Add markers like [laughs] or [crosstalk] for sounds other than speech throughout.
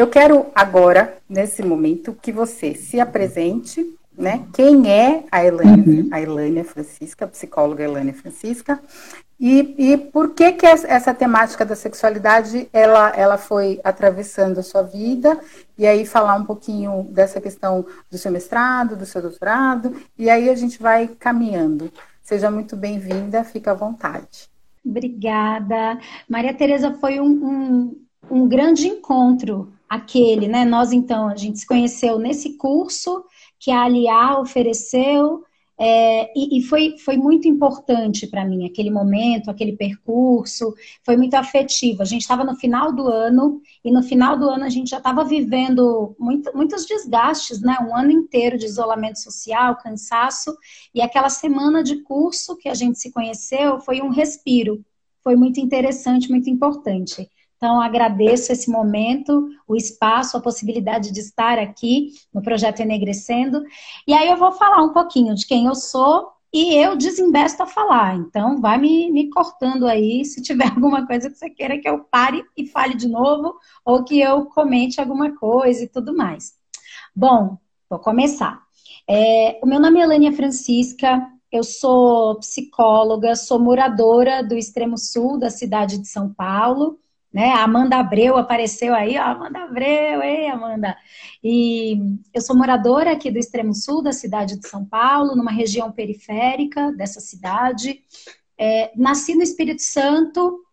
Eu quero agora, nesse momento, que você se apresente, né? Quem é a Elânia, uhum. a Elânia Francisca, a psicóloga Elânia Francisca, e, e por que que essa temática da sexualidade ela, ela foi atravessando a sua vida? E aí falar um pouquinho dessa questão do seu mestrado, do seu doutorado, e aí a gente vai caminhando. Seja muito bem-vinda, fica à vontade. Obrigada. Maria Tereza, foi um, um, um grande encontro aquele, né? Nós, então, a gente se conheceu nesse curso que a Aliá ofereceu, é, e, e foi, foi muito importante para mim aquele momento, aquele percurso, foi muito afetivo. A gente estava no final do ano, e no final do ano a gente já estava vivendo muito, muitos desgastes, né? Um ano inteiro de isolamento social, cansaço, e aquela semana de curso que a gente se conheceu foi um respiro. Foi muito interessante, muito importante. Então, agradeço esse momento, o espaço, a possibilidade de estar aqui no projeto Enegrecendo. E aí eu vou falar um pouquinho de quem eu sou e eu desinvesto a falar. Então, vai me, me cortando aí se tiver [laughs] alguma coisa que você queira que eu pare e fale de novo, ou que eu comente alguma coisa e tudo mais. Bom, vou começar. É, o meu nome é Elânia Francisca, eu sou psicóloga, sou moradora do extremo sul da cidade de São Paulo né? A Amanda Abreu apareceu aí, ó, Amanda Abreu, ei, Amanda. E eu sou moradora aqui do extremo sul da cidade de São Paulo, numa região periférica dessa cidade. É, nasci no Espírito Santo,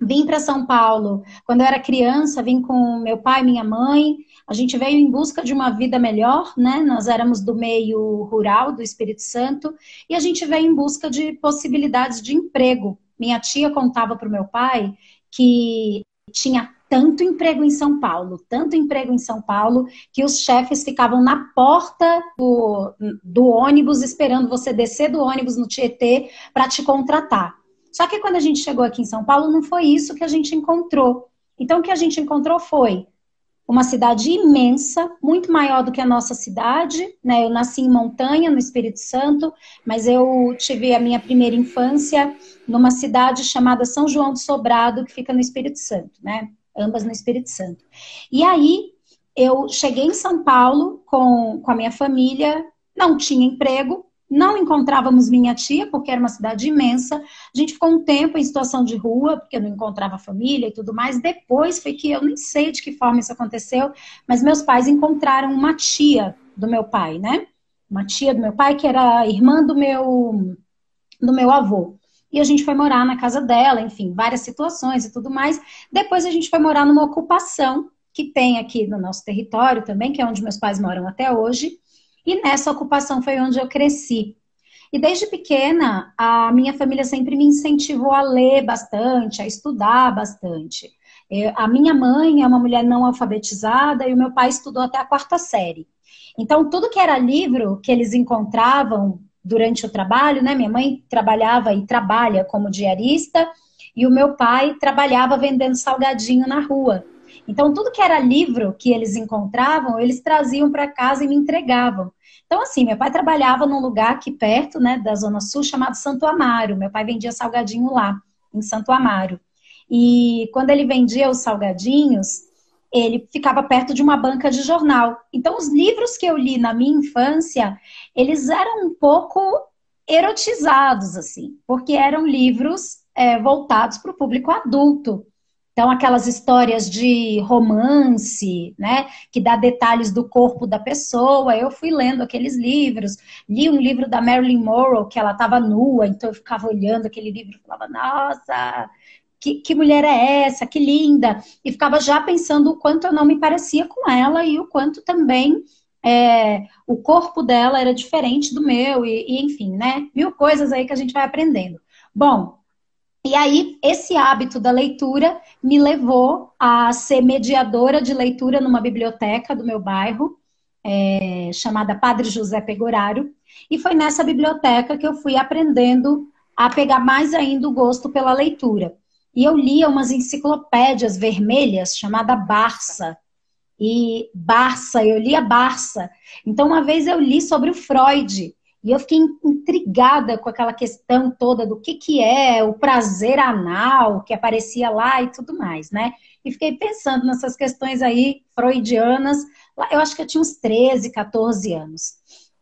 vim para São Paulo quando eu era criança, vim com meu pai e minha mãe. A gente veio em busca de uma vida melhor, né? Nós éramos do meio rural do Espírito Santo e a gente veio em busca de possibilidades de emprego. Minha tia contava para o meu pai que tinha tanto emprego em São Paulo, tanto emprego em São Paulo, que os chefes ficavam na porta do, do ônibus esperando você descer do ônibus no Tietê para te contratar. Só que quando a gente chegou aqui em São Paulo, não foi isso que a gente encontrou. Então, o que a gente encontrou foi uma cidade imensa, muito maior do que a nossa cidade. Né? Eu nasci em Montanha, no Espírito Santo, mas eu tive a minha primeira infância numa cidade chamada São João do Sobrado, que fica no Espírito Santo, né? Ambas no Espírito Santo. E aí eu cheguei em São Paulo com, com a minha família, não tinha emprego, não encontrávamos minha tia, porque era uma cidade imensa. A gente ficou um tempo em situação de rua, porque não encontrava família e tudo mais. Depois foi que eu nem sei de que forma isso aconteceu, mas meus pais encontraram uma tia do meu pai, né? Uma tia do meu pai que era irmã do meu do meu avô. E a gente foi morar na casa dela, enfim, várias situações e tudo mais. Depois a gente foi morar numa ocupação que tem aqui no nosso território também, que é onde meus pais moram até hoje. E nessa ocupação foi onde eu cresci. E desde pequena, a minha família sempre me incentivou a ler bastante, a estudar bastante. Eu, a minha mãe é uma mulher não alfabetizada e o meu pai estudou até a quarta série. Então, tudo que era livro que eles encontravam durante o trabalho, né? Minha mãe trabalhava e trabalha como diarista e o meu pai trabalhava vendendo salgadinho na rua. Então, tudo que era livro que eles encontravam, eles traziam para casa e me entregavam. Então, assim, meu pai trabalhava num lugar aqui perto, né, da Zona Sul, chamado Santo Amaro. Meu pai vendia salgadinho lá, em Santo Amaro. E quando ele vendia os salgadinhos, ele ficava perto de uma banca de jornal. Então, os livros que eu li na minha infância, eles eram um pouco erotizados, assim, porque eram livros é, voltados para o público adulto. Então, aquelas histórias de romance, né, que dá detalhes do corpo da pessoa. Eu fui lendo aqueles livros, li um livro da Marilyn Monroe, que ela estava nua, então eu ficava olhando aquele livro e falava, nossa, que, que mulher é essa? Que linda! E ficava já pensando o quanto eu não me parecia com ela e o quanto também é, o corpo dela era diferente do meu, e, e enfim, né? Mil coisas aí que a gente vai aprendendo. Bom, e aí, esse hábito da leitura me levou a ser mediadora de leitura numa biblioteca do meu bairro, é, chamada Padre José Pegorário. E foi nessa biblioteca que eu fui aprendendo a pegar mais ainda o gosto pela leitura. E eu lia umas enciclopédias vermelhas chamada Barça. E Barça, eu lia Barça. Então, uma vez eu li sobre o Freud. E eu fiquei intrigada com aquela questão toda do que, que é o prazer anal que aparecia lá e tudo mais, né? E fiquei pensando nessas questões aí freudianas. Eu acho que eu tinha uns 13, 14 anos.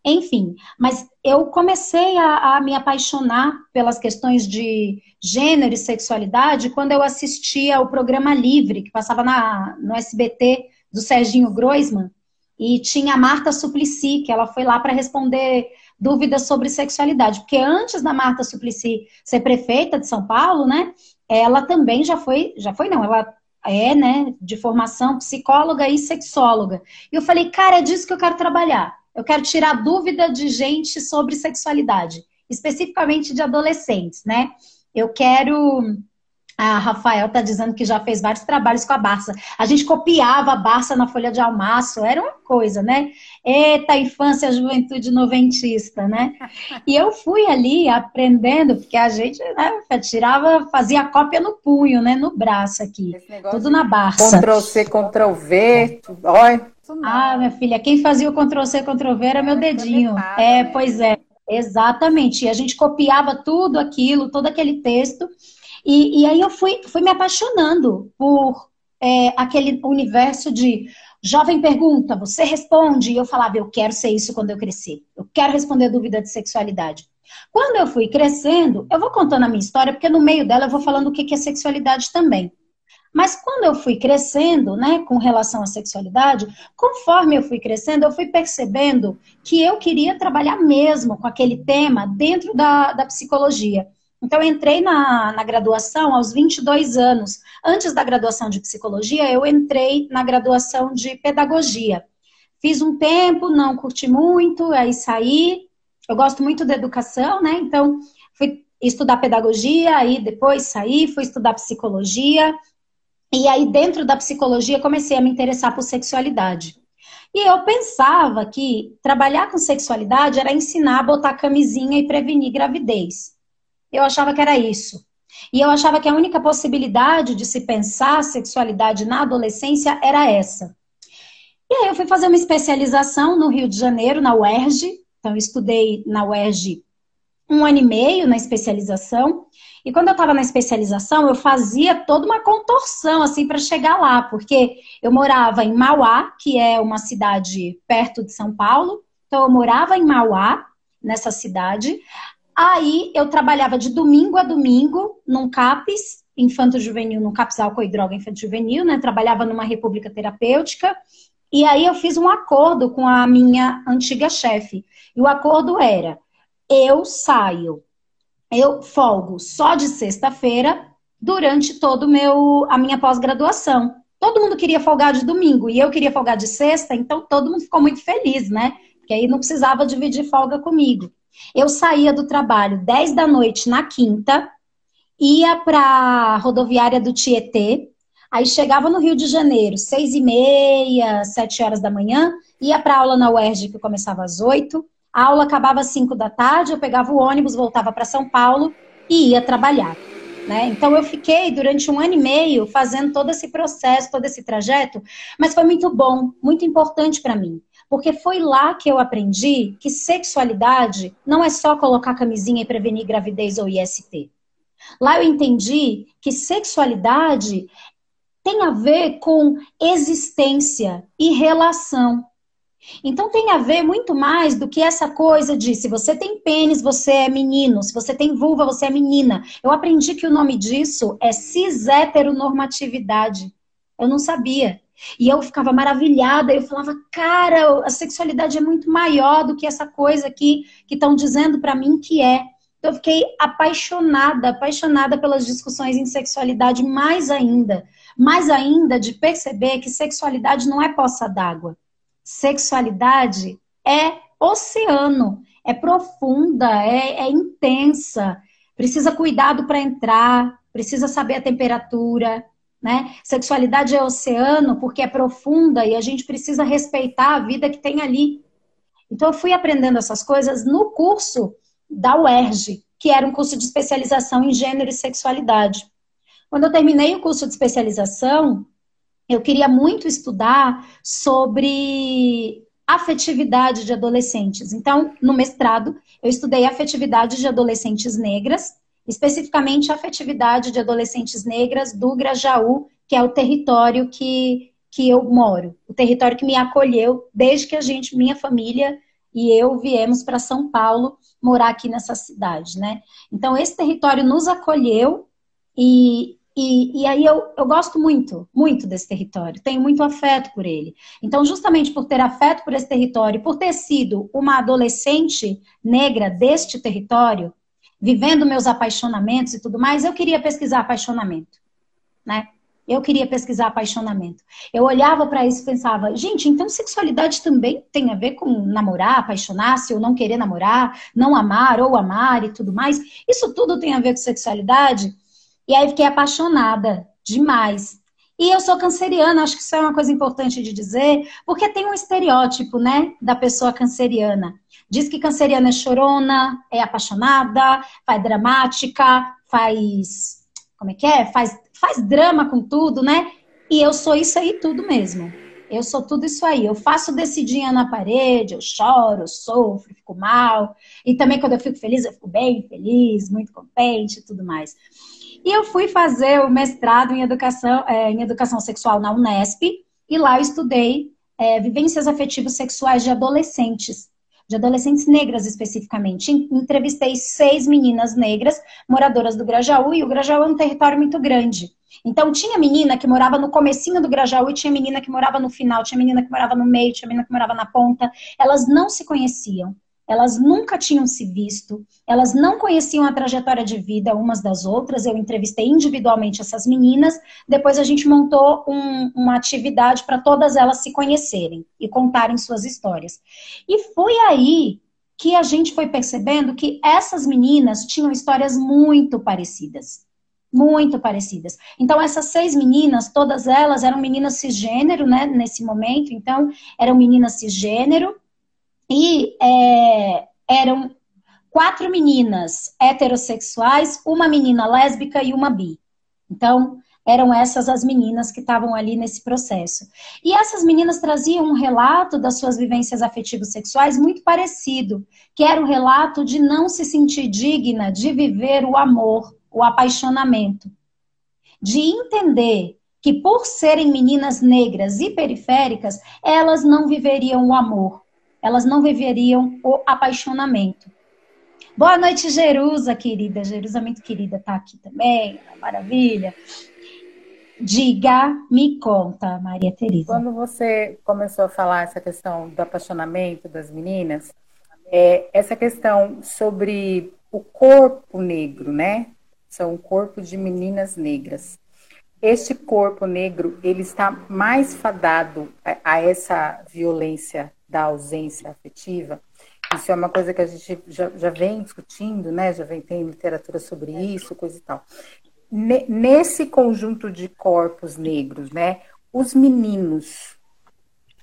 Enfim, mas eu comecei a, a, me apaixonar pelas questões de gênero e sexualidade quando eu assistia o programa Livre, que passava na, no SBT do Serginho Groisman, e tinha a Marta Suplicy, que ela foi lá para responder dúvidas sobre sexualidade. Porque antes da Marta Suplicy ser prefeita de São Paulo, né, ela também já foi, já foi não, ela é, né, de formação psicóloga e sexóloga. E eu falei, cara, é disso que eu quero trabalhar. Eu quero tirar dúvida de gente sobre sexualidade, especificamente de adolescentes, né? Eu quero a Rafael está dizendo que já fez vários trabalhos com a Barça. A gente copiava a Barça na folha de almaço, era uma coisa, né? Eita, infância, juventude noventista, né? E eu fui ali aprendendo, porque a gente né, tirava, fazia cópia no punho, né? No braço aqui. Tudo na Barça. Ctrl C, Ctrl V, olha. Ah, minha filha, quem fazia o Ctrl C, Ctrl V era meu dedinho. É, né? pois é. Exatamente. E a gente copiava tudo aquilo, todo aquele texto e, e aí eu fui, fui me apaixonando por é, aquele universo de jovem pergunta, você responde, e eu falava, eu quero ser isso quando eu crescer. Eu quero responder dúvida de sexualidade. Quando eu fui crescendo, eu vou contando a minha história, porque no meio dela eu vou falando o que é sexualidade também. Mas quando eu fui crescendo, né, com relação à sexualidade, conforme eu fui crescendo, eu fui percebendo que eu queria trabalhar mesmo com aquele tema dentro da, da psicologia. Então, eu entrei na, na graduação aos 22 anos. Antes da graduação de psicologia, eu entrei na graduação de pedagogia. Fiz um tempo, não curti muito, aí saí. Eu gosto muito da educação, né? Então, fui estudar pedagogia, aí depois saí, fui estudar psicologia. E aí, dentro da psicologia, comecei a me interessar por sexualidade. E eu pensava que trabalhar com sexualidade era ensinar a botar camisinha e prevenir gravidez. Eu achava que era isso. E eu achava que a única possibilidade de se pensar sexualidade na adolescência era essa. E aí eu fui fazer uma especialização no Rio de Janeiro, na UERJ. Então, eu estudei na UERJ um ano e meio na especialização. E quando eu estava na especialização, eu fazia toda uma contorção assim para chegar lá, porque eu morava em Mauá, que é uma cidade perto de São Paulo. Então eu morava em Mauá, nessa cidade. Aí eu trabalhava de domingo a domingo num CAPES, infanto juvenil, num CAPES álcool e droga infanto juvenil, né? Trabalhava numa república terapêutica. E aí eu fiz um acordo com a minha antiga chefe. E o acordo era: eu saio, eu folgo só de sexta-feira durante todo meu a minha pós-graduação. Todo mundo queria folgar de domingo e eu queria folgar de sexta, então todo mundo ficou muito feliz, né? Porque aí não precisava dividir folga comigo. Eu saía do trabalho 10 da noite na quinta, ia para a rodoviária do Tietê, aí chegava no Rio de Janeiro, seis e meia, sete horas da manhã, ia para aula na UERJ, que começava às oito, a aula acabava às cinco da tarde, eu pegava o ônibus, voltava para São Paulo e ia trabalhar. Né? Então eu fiquei durante um ano e meio fazendo todo esse processo, todo esse trajeto, mas foi muito bom, muito importante para mim. Porque foi lá que eu aprendi que sexualidade não é só colocar camisinha e prevenir gravidez ou IST. Lá eu entendi que sexualidade tem a ver com existência e relação. Então tem a ver muito mais do que essa coisa de se você tem pênis, você é menino, se você tem vulva, você é menina. Eu aprendi que o nome disso é cis heteronormatividade. Eu não sabia. E eu ficava maravilhada, eu falava, cara, a sexualidade é muito maior do que essa coisa aqui que estão dizendo para mim que é. Então eu fiquei apaixonada, apaixonada pelas discussões em sexualidade mais ainda. Mais ainda de perceber que sexualidade não é poça d'água. Sexualidade é oceano, é profunda, é, é intensa. Precisa cuidado para entrar, precisa saber a temperatura, né? Sexualidade é oceano porque é profunda e a gente precisa respeitar a vida que tem ali. Então eu fui aprendendo essas coisas no curso da UERJ, que era um curso de especialização em gênero e sexualidade. Quando eu terminei o curso de especialização, eu queria muito estudar sobre afetividade de adolescentes. Então, no mestrado, eu estudei afetividade de adolescentes negras, especificamente afetividade de adolescentes negras do Grajaú, que é o território que, que eu moro, o território que me acolheu desde que a gente, minha família e eu viemos para São Paulo morar aqui nessa cidade, né? Então, esse território nos acolheu e, e, e, aí eu, eu gosto muito, muito desse território, tenho muito afeto por ele. Então, justamente por ter afeto por esse território, por ter sido uma adolescente negra deste território, vivendo meus apaixonamentos e tudo mais, eu queria pesquisar apaixonamento, né? Eu queria pesquisar apaixonamento. Eu olhava para isso e pensava, gente, então sexualidade também tem a ver com namorar, apaixonar-se ou não querer namorar, não amar ou amar e tudo mais. Isso tudo tem a ver com sexualidade. E aí fiquei apaixonada demais. E eu sou canceriana, acho que isso é uma coisa importante de dizer, porque tem um estereótipo, né, da pessoa canceriana. Diz que canceriana é chorona, é apaixonada, faz dramática, faz. Como é que é? Faz, faz drama com tudo, né? E eu sou isso aí tudo mesmo. Eu sou tudo isso aí. Eu faço decidinha na parede, eu choro, eu sofro, fico mal. E também quando eu fico feliz, eu fico bem feliz, muito contente e tudo mais. E eu fui fazer o mestrado em educação, é, em educação sexual na Unesp, e lá eu estudei é, vivências afetivas sexuais de adolescentes, de adolescentes negras especificamente. Entrevistei seis meninas negras, moradoras do Grajaú, e o Grajaú é um território muito grande. Então, tinha menina que morava no comecinho do Grajaú tinha menina que morava no final, tinha menina que morava no meio, tinha menina que morava na ponta. Elas não se conheciam elas nunca tinham se visto, elas não conheciam a trajetória de vida umas das outras. Eu entrevistei individualmente essas meninas, depois a gente montou um, uma atividade para todas elas se conhecerem e contarem suas histórias. E foi aí que a gente foi percebendo que essas meninas tinham histórias muito parecidas. Muito parecidas. Então, essas seis meninas, todas elas eram meninas cisgênero, né, nesse momento. Então, eram meninas cisgênero, e é, eram quatro meninas heterossexuais, uma menina lésbica e uma bi. Então, eram essas as meninas que estavam ali nesse processo. E essas meninas traziam um relato das suas vivências afetivos sexuais muito parecido, que era o relato de não se sentir digna de viver o amor, o apaixonamento, de entender que por serem meninas negras e periféricas, elas não viveriam o amor, elas não viveriam o apaixonamento. Boa noite, Jerusa, querida. Jerusa, muito querida, tá aqui também. Maravilha. Diga, me conta, Maria Teresa. Quando você começou a falar essa questão do apaixonamento das meninas, é, essa questão sobre o corpo negro, né? São um corpo de meninas negras. Este corpo negro, ele está mais fadado a, a essa violência da ausência afetiva. Isso é uma coisa que a gente já, já vem discutindo, né? Já vem tem literatura sobre isso, coisa e tal. Nesse conjunto de corpos negros, né? Os meninos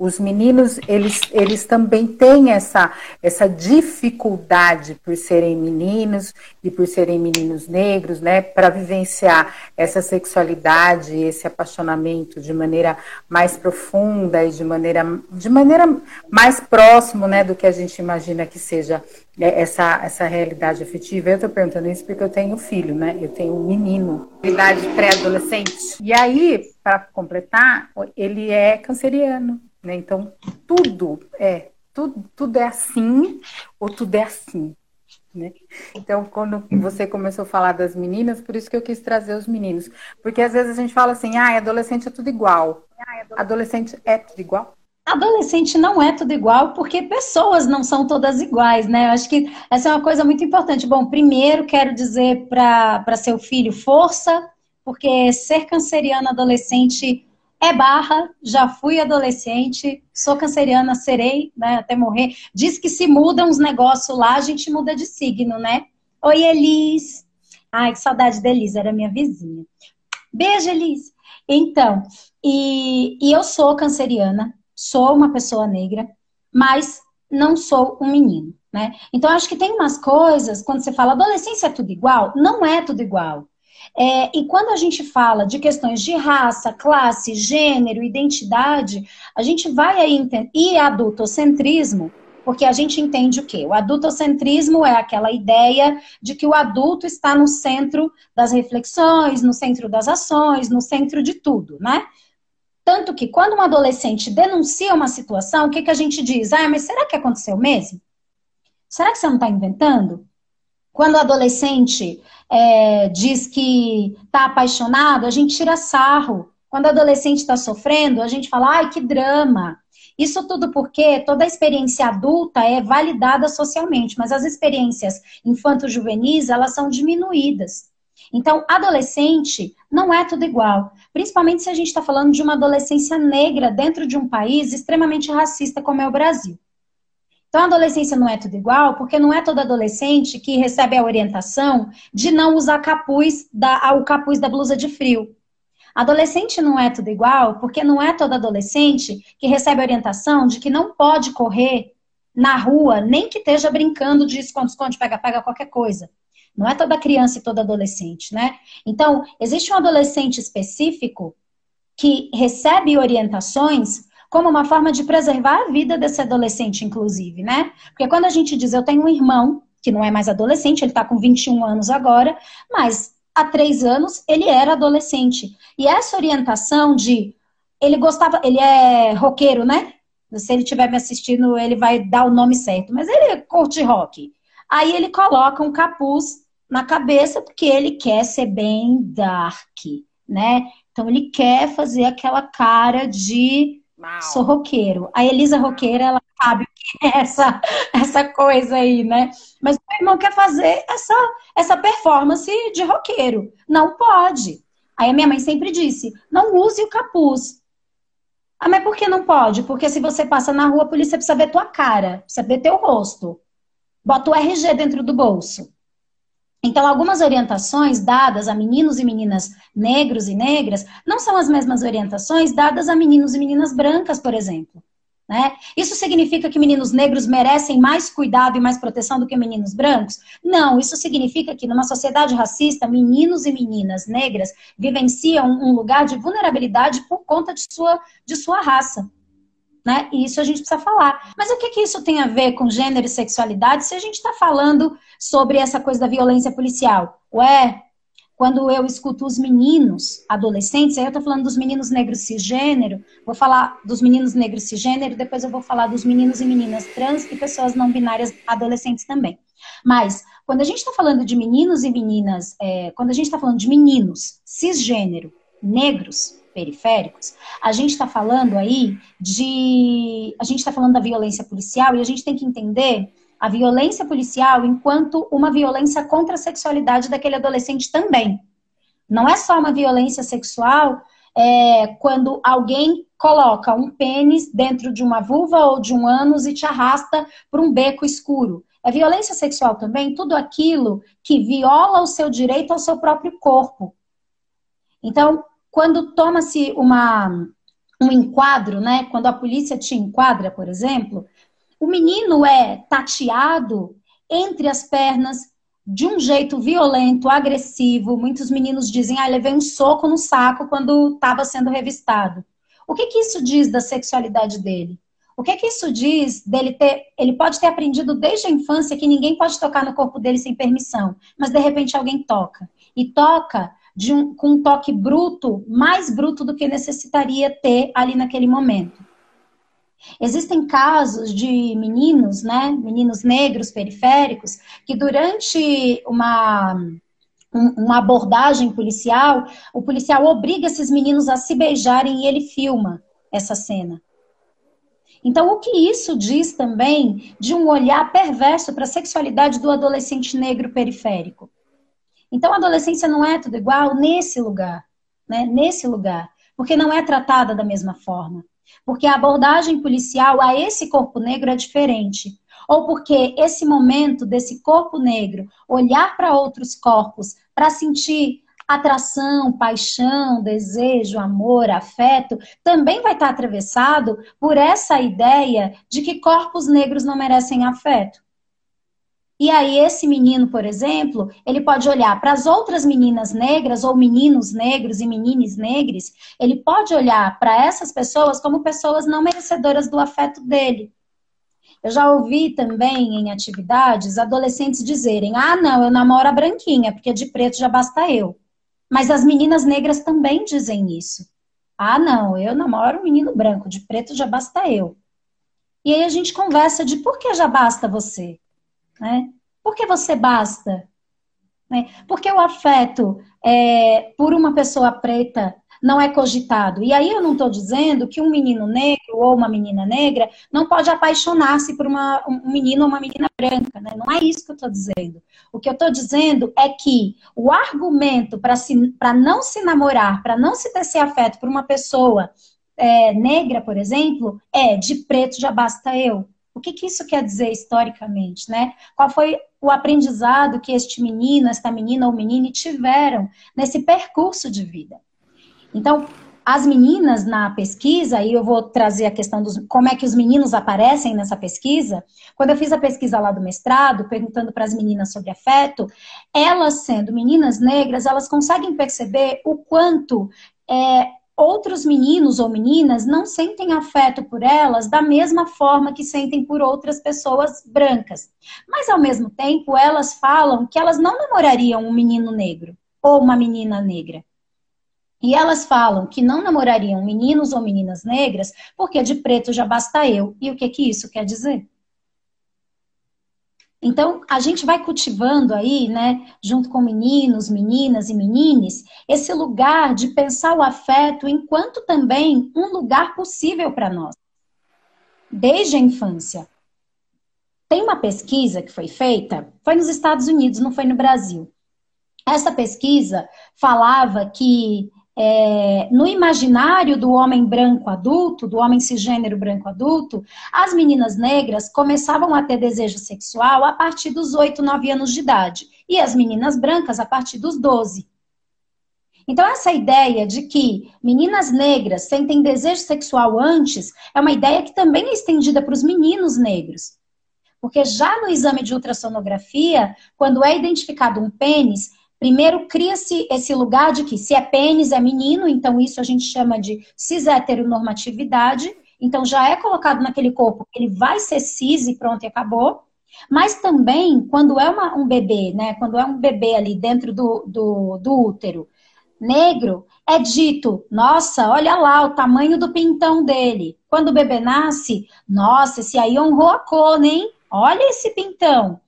os meninos, eles, eles também têm essa, essa dificuldade por serem meninos e por serem meninos negros, né, para vivenciar essa sexualidade, esse apaixonamento de maneira mais profunda e de maneira, de maneira mais próximo, né, do que a gente imagina que seja né, essa, essa realidade afetiva. Eu estou perguntando isso porque eu tenho filho, né, eu tenho um menino, idade pré-adolescente. E aí, para completar, ele é canceriano. Né? Então, tudo é, tudo, tudo é assim ou tudo é assim. Né? Então, quando você começou a falar das meninas, por isso que eu quis trazer os meninos. Porque às vezes a gente fala assim, ah, adolescente é tudo igual. Adolescente é tudo igual? Adolescente não é tudo igual, porque pessoas não são todas iguais, né? Eu acho que essa é uma coisa muito importante. Bom, primeiro quero dizer para seu filho força, porque ser canceriano adolescente é barra, já fui adolescente, sou canceriana, serei, né, até morrer. Diz que se mudam os negócios lá, a gente muda de signo, né? Oi, Elis. Ai, que saudade da Elis, era minha vizinha. Beijo, Elis. Então, e, e eu sou canceriana, sou uma pessoa negra, mas não sou um menino, né? Então, acho que tem umas coisas, quando você fala adolescência é tudo igual, não é tudo igual. É, e quando a gente fala de questões de raça, classe, gênero, identidade, a gente vai aí e adultocentrismo, porque a gente entende o quê? O adultocentrismo é aquela ideia de que o adulto está no centro das reflexões, no centro das ações, no centro de tudo, né? Tanto que quando um adolescente denuncia uma situação, o que, que a gente diz? Ah, mas será que aconteceu mesmo? Será que você não está inventando? Quando o adolescente é, diz que está apaixonado, a gente tira sarro. Quando o adolescente está sofrendo, a gente fala, ai, que drama. Isso tudo porque toda experiência adulta é validada socialmente, mas as experiências infanto-juvenis, elas são diminuídas. Então, adolescente não é tudo igual. Principalmente se a gente está falando de uma adolescência negra dentro de um país extremamente racista como é o Brasil. Então, a adolescência não é tudo igual, porque não é todo adolescente que recebe a orientação de não usar capuz da, o capuz da blusa de frio. Adolescente não é tudo igual, porque não é todo adolescente que recebe a orientação de que não pode correr na rua, nem que esteja brincando de esconde-esconde, pega-pega, qualquer coisa. Não é toda criança e todo adolescente, né? Então, existe um adolescente específico que recebe orientações como uma forma de preservar a vida desse adolescente, inclusive, né? Porque quando a gente diz eu tenho um irmão, que não é mais adolescente, ele está com 21 anos agora, mas há três anos ele era adolescente. E essa orientação de ele gostava, ele é roqueiro, né? Se ele estiver me assistindo, ele vai dar o nome certo, mas ele curte rock. Aí ele coloca um capuz na cabeça porque ele quer ser bem dark, né? Então ele quer fazer aquela cara de Sou roqueiro. A Elisa roqueira, ela sabe o que é essa, [laughs] essa coisa aí, né? Mas meu irmão quer fazer essa, essa performance de roqueiro. Não pode. Aí a minha mãe sempre disse: não use o capuz. Ah, mas por que não pode? Porque se você passa na rua, a polícia precisa ver tua cara, precisa ver teu rosto. Bota o RG dentro do bolso. Então, algumas orientações dadas a meninos e meninas negros e negras não são as mesmas orientações dadas a meninos e meninas brancas, por exemplo. Né? Isso significa que meninos negros merecem mais cuidado e mais proteção do que meninos brancos? Não, isso significa que numa sociedade racista, meninos e meninas negras vivenciam um lugar de vulnerabilidade por conta de sua, de sua raça né? E isso a gente precisa falar. Mas o que, que isso tem a ver com gênero e sexualidade se a gente está falando sobre essa coisa da violência policial? Ué, quando eu escuto os meninos adolescentes, aí eu estou falando dos meninos negros cisgênero, vou falar dos meninos negros cisgênero, depois eu vou falar dos meninos e meninas trans e pessoas não binárias adolescentes também. Mas, quando a gente está falando de meninos e meninas, é, quando a gente está falando de meninos cisgênero, negros, periféricos, a gente está falando aí de. A gente está falando da violência policial e a gente tem que entender a violência policial enquanto uma violência contra a sexualidade daquele adolescente também. Não é só uma violência sexual é, quando alguém coloca um pênis dentro de uma vulva ou de um ânus e te arrasta para um beco escuro. É violência sexual também tudo aquilo que viola o seu direito ao seu próprio corpo. Então, quando toma-se uma um enquadro, né? Quando a polícia te enquadra, por exemplo, o menino é tateado entre as pernas de um jeito violento, agressivo. Muitos meninos dizem: "Ah, levei um soco no saco quando estava sendo revistado". O que que isso diz da sexualidade dele? O que que isso diz dele ter, ele pode ter aprendido desde a infância que ninguém pode tocar no corpo dele sem permissão, mas de repente alguém toca. E toca um, com um toque bruto, mais bruto do que necessitaria ter ali naquele momento. Existem casos de meninos, né, meninos negros periféricos, que durante uma, uma abordagem policial, o policial obriga esses meninos a se beijarem e ele filma essa cena. Então, o que isso diz também de um olhar perverso para a sexualidade do adolescente negro periférico? Então, a adolescência não é tudo igual nesse lugar, né? Nesse lugar, porque não é tratada da mesma forma. Porque a abordagem policial a esse corpo negro é diferente. Ou porque esse momento desse corpo negro olhar para outros corpos para sentir atração, paixão, desejo, amor, afeto, também vai estar atravessado por essa ideia de que corpos negros não merecem afeto. E aí, esse menino, por exemplo, ele pode olhar para as outras meninas negras, ou meninos negros e meninas negras, ele pode olhar para essas pessoas como pessoas não merecedoras do afeto dele. Eu já ouvi também em atividades adolescentes dizerem: ah, não, eu namoro a branquinha, porque de preto já basta eu. Mas as meninas negras também dizem isso. Ah, não, eu namoro um menino branco, de preto já basta eu. E aí a gente conversa de por que já basta você? Né? Por que você basta? Né? Porque o afeto é, por uma pessoa preta não é cogitado. E aí eu não estou dizendo que um menino negro ou uma menina negra não pode apaixonar-se por uma, um menino ou uma menina branca. Né? Não é isso que eu estou dizendo. O que eu estou dizendo é que o argumento para não se namorar, para não se ter afeto por uma pessoa é, negra, por exemplo, é de preto já basta eu. O que, que isso quer dizer historicamente, né? Qual foi o aprendizado que este menino, esta menina ou menino tiveram nesse percurso de vida? Então, as meninas na pesquisa, e eu vou trazer a questão dos como é que os meninos aparecem nessa pesquisa. Quando eu fiz a pesquisa lá do mestrado, perguntando para as meninas sobre afeto, elas sendo meninas negras, elas conseguem perceber o quanto é, outros meninos ou meninas não sentem afeto por elas da mesma forma que sentem por outras pessoas brancas. Mas ao mesmo tempo, elas falam que elas não namorariam um menino negro ou uma menina negra. E elas falam que não namorariam meninos ou meninas negras porque de preto já basta eu. E o que que isso quer dizer? Então, a gente vai cultivando aí, né, junto com meninos, meninas e menines, esse lugar de pensar o afeto enquanto também um lugar possível para nós, desde a infância. Tem uma pesquisa que foi feita, foi nos Estados Unidos, não foi no Brasil. Essa pesquisa falava que é, no imaginário do homem branco adulto, do homem cisgênero branco adulto, as meninas negras começavam a ter desejo sexual a partir dos 8, 9 anos de idade, e as meninas brancas a partir dos 12. Então, essa ideia de que meninas negras sentem desejo sexual antes é uma ideia que também é estendida para os meninos negros. Porque já no exame de ultrassonografia, quando é identificado um pênis, Primeiro, cria-se esse lugar de que se é pênis, é menino, então isso a gente chama de cis-heteronormatividade. Então já é colocado naquele corpo, ele vai ser cis e pronto, e acabou. Mas também, quando é uma, um bebê, né? Quando é um bebê ali dentro do, do, do útero negro, é dito, nossa, olha lá o tamanho do pintão dele. Quando o bebê nasce, nossa, esse aí honrou a cor, hein? Olha esse pintão.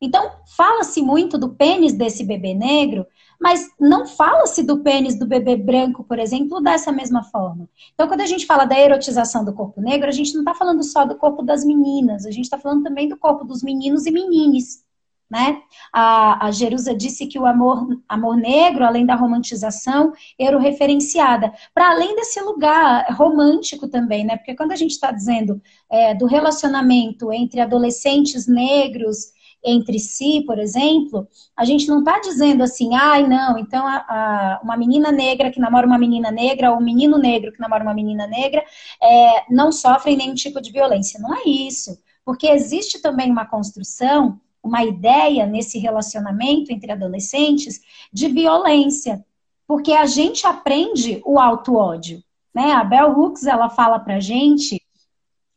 Então, fala-se muito do pênis desse bebê negro, mas não fala-se do pênis do bebê branco, por exemplo, dessa mesma forma. Então, quando a gente fala da erotização do corpo negro, a gente não está falando só do corpo das meninas, a gente está falando também do corpo dos meninos e menines. Né? A, a Jerusa disse que o amor, amor negro, além da romantização, era referenciada. Para além desse lugar romântico também, né? Porque quando a gente está dizendo é, do relacionamento entre adolescentes negros entre si, por exemplo, a gente não está dizendo assim, ai, não, então a, a, uma menina negra que namora uma menina negra, ou um menino negro que namora uma menina negra, é, não sofrem nenhum tipo de violência. Não é isso. Porque existe também uma construção, uma ideia nesse relacionamento entre adolescentes de violência. Porque a gente aprende o auto-ódio. Né? A Bell Hooks, ela fala pra gente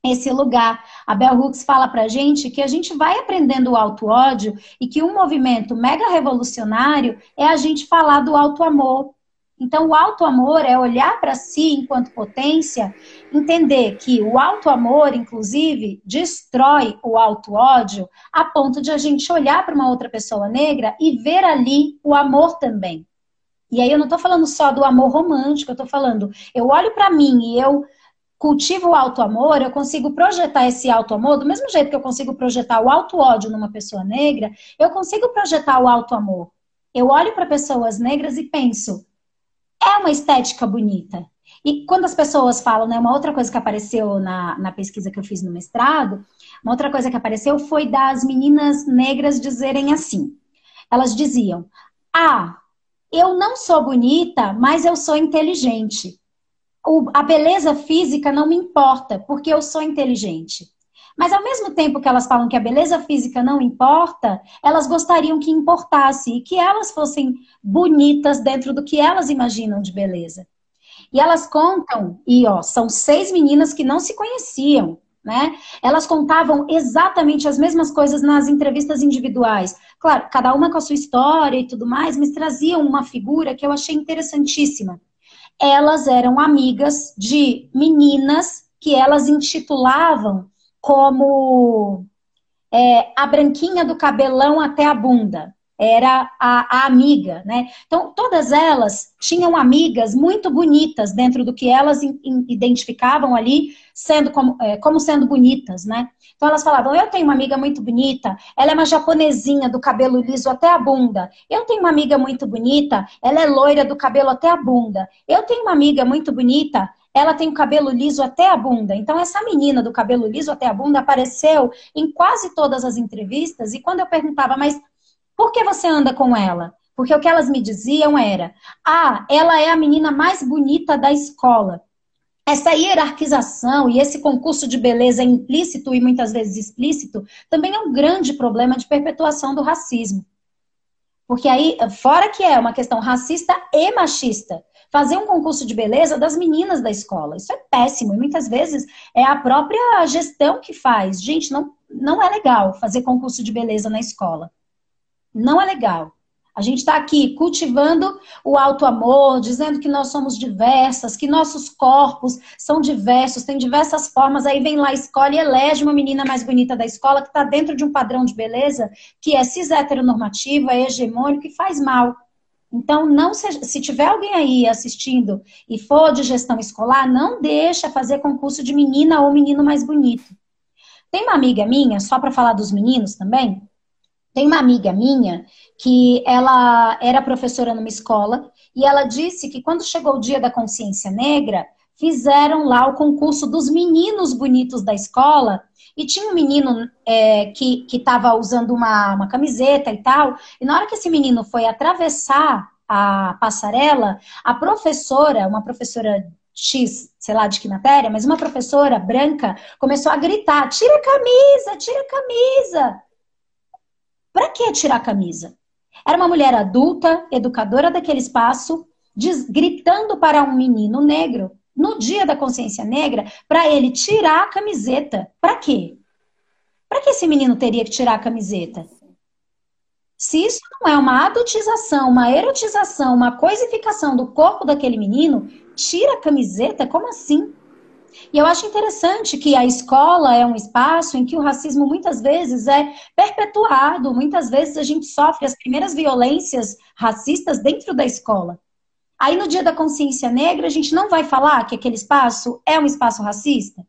esse lugar. A Bell Hooks fala pra gente que a gente vai aprendendo o auto-ódio e que um movimento mega revolucionário é a gente falar do auto-amor. Então, o auto-amor é olhar para si enquanto potência, entender que o auto-amor, inclusive, destrói o auto-ódio a ponto de a gente olhar para uma outra pessoa negra e ver ali o amor também. E aí eu não estou falando só do amor romântico, eu estou falando, eu olho para mim e eu cultivo o auto-amor, eu consigo projetar esse auto-amor, do mesmo jeito que eu consigo projetar o auto-ódio numa pessoa negra, eu consigo projetar o auto-amor. Eu olho para pessoas negras e penso, é uma estética bonita. E quando as pessoas falam, né, uma outra coisa que apareceu na, na pesquisa que eu fiz no mestrado, uma outra coisa que apareceu foi das meninas negras dizerem assim. Elas diziam: Ah, eu não sou bonita, mas eu sou inteligente o, a beleza física não me importa, porque eu sou inteligente. Mas ao mesmo tempo que elas falam que a beleza física não importa, elas gostariam que importasse e que elas fossem bonitas dentro do que elas imaginam de beleza. E elas contam, e ó, são seis meninas que não se conheciam, né? Elas contavam exatamente as mesmas coisas nas entrevistas individuais. Claro, cada uma com a sua história e tudo mais, mas traziam uma figura que eu achei interessantíssima. Elas eram amigas de meninas que elas intitulavam como é, a branquinha do cabelão até a bunda era a, a, amiga, né? Então, todas elas tinham amigas muito bonitas dentro do que elas in, in, identificavam ali sendo como, é, como sendo bonitas, né? Então, elas falavam, eu tenho uma amiga muito bonita, ela é uma japonesinha do cabelo liso até a bunda. Eu tenho uma amiga muito bonita, ela é loira do cabelo até a bunda. Eu tenho uma amiga muito bonita, ela tem o cabelo liso até a bunda. Então, essa menina do cabelo liso até a bunda apareceu em quase todas as entrevistas. E quando eu perguntava, mas por que você anda com ela? Porque o que elas me diziam era: ah, ela é a menina mais bonita da escola. Essa hierarquização e esse concurso de beleza implícito e muitas vezes explícito também é um grande problema de perpetuação do racismo. Porque aí, fora que é uma questão racista e machista, fazer um concurso de beleza das meninas da escola. Isso é péssimo. E muitas vezes é a própria gestão que faz. Gente, não, não é legal fazer concurso de beleza na escola. Não é legal. A gente está aqui cultivando o alto amor, dizendo que nós somos diversas, que nossos corpos são diversos, tem diversas formas. Aí vem lá, escolhe e elege uma menina mais bonita da escola que está dentro de um padrão de beleza que é cis heteronormativo, é hegemônico e faz mal. Então, não se, se tiver alguém aí assistindo e for de gestão escolar, não deixa fazer concurso de menina ou menino mais bonito. Tem uma amiga minha, só para falar dos meninos também, tem uma amiga minha que ela era professora numa escola e ela disse que quando chegou o dia da consciência negra, fizeram lá o concurso dos meninos bonitos da escola e tinha um menino é, que estava usando uma, uma camiseta e tal, e na hora que esse menino foi atravessar a passarela, a professora, uma professora X, sei lá de que matéria, mas uma professora branca começou a gritar: tira a camisa, tira a camisa. Para que tirar a camisa? Era uma mulher adulta, educadora daquele espaço, diz, gritando para um menino negro, no dia da consciência negra, para ele tirar a camiseta. Para quê? Para que esse menino teria que tirar a camiseta? Se isso não é uma adultização, uma erotização, uma coisificação do corpo daquele menino, tira a camiseta? Como assim? E eu acho interessante que a escola é um espaço em que o racismo muitas vezes é perpetuado, muitas vezes a gente sofre as primeiras violências racistas dentro da escola. Aí no dia da consciência negra, a gente não vai falar que aquele espaço é um espaço racista?